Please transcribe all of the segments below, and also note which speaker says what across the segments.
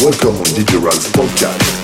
Speaker 1: Welcome on Ral's podcast.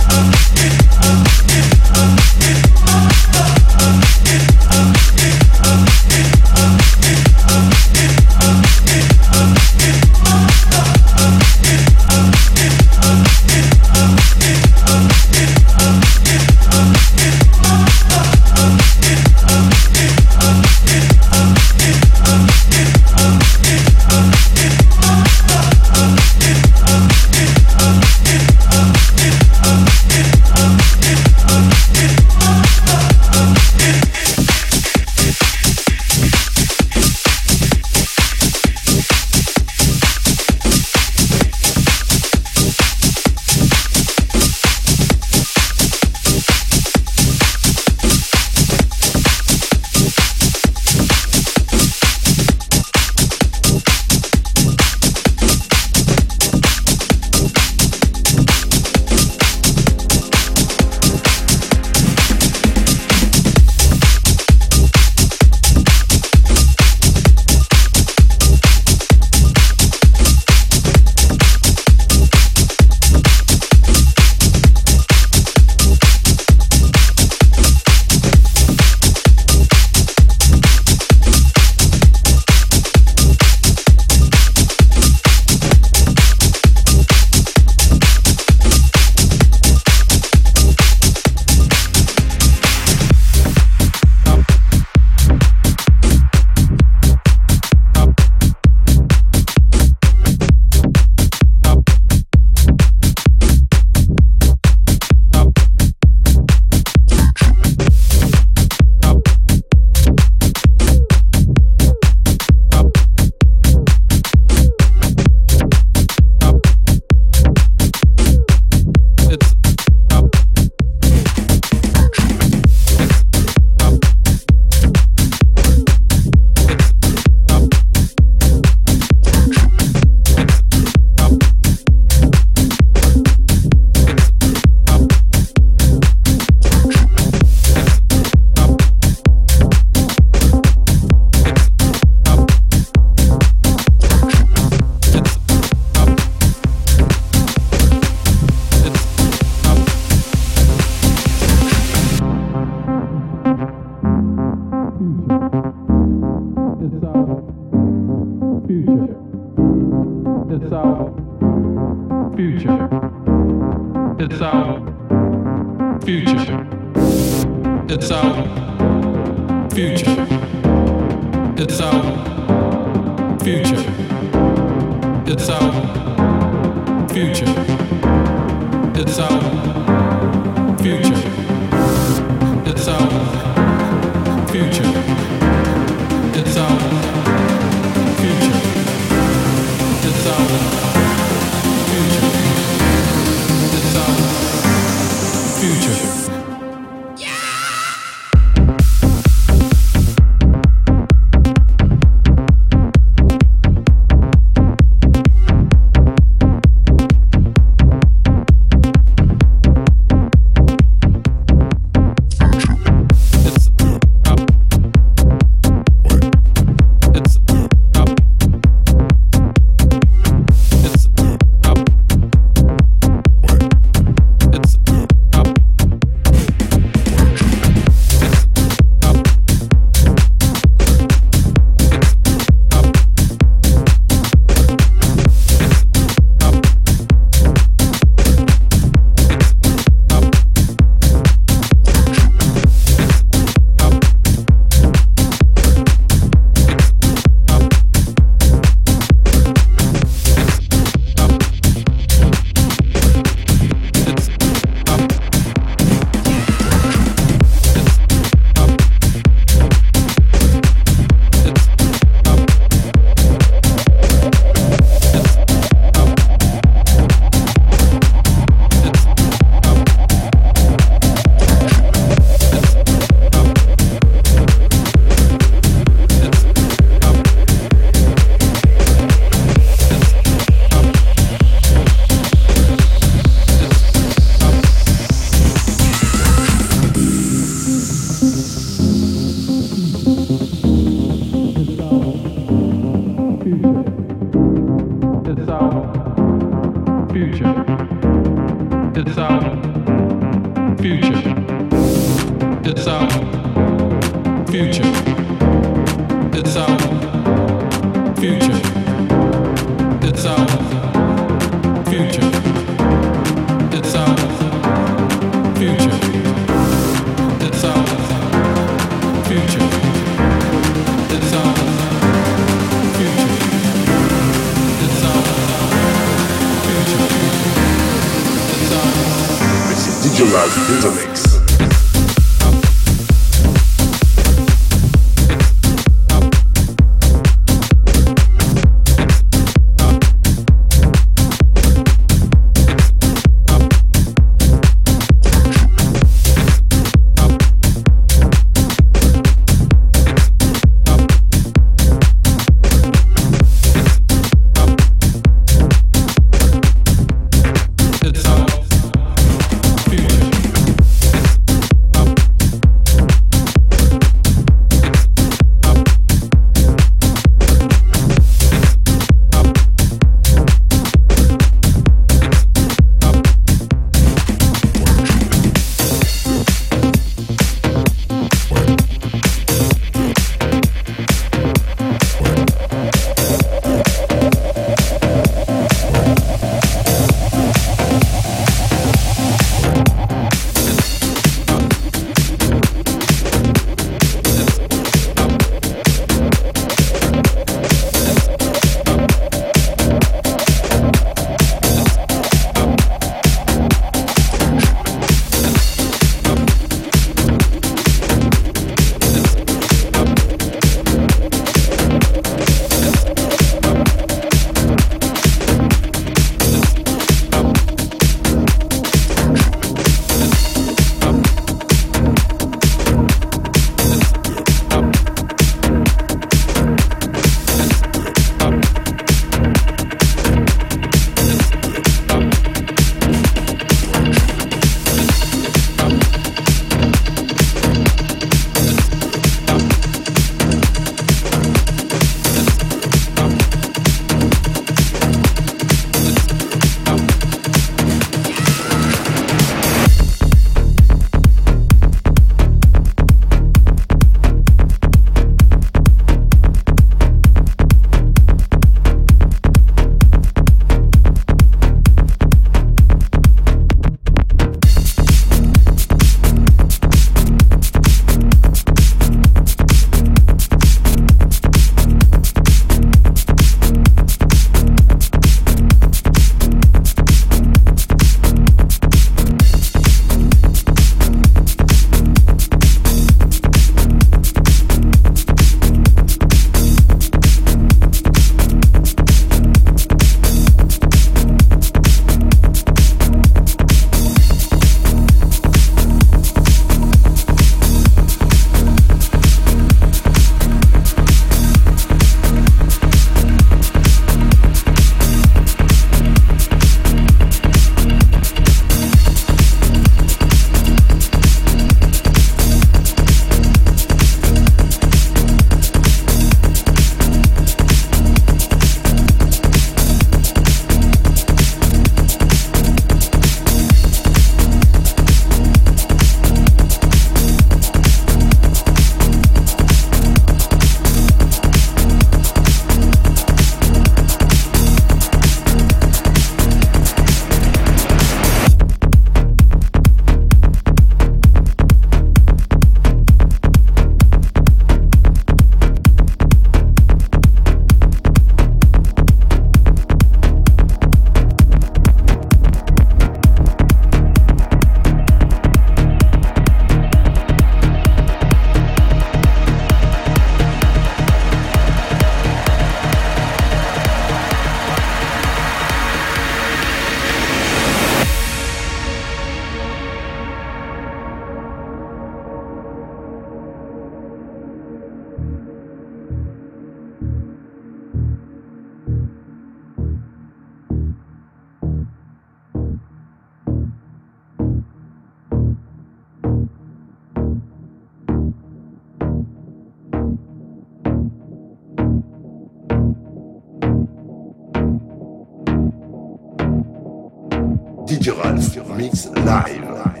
Speaker 2: Come on.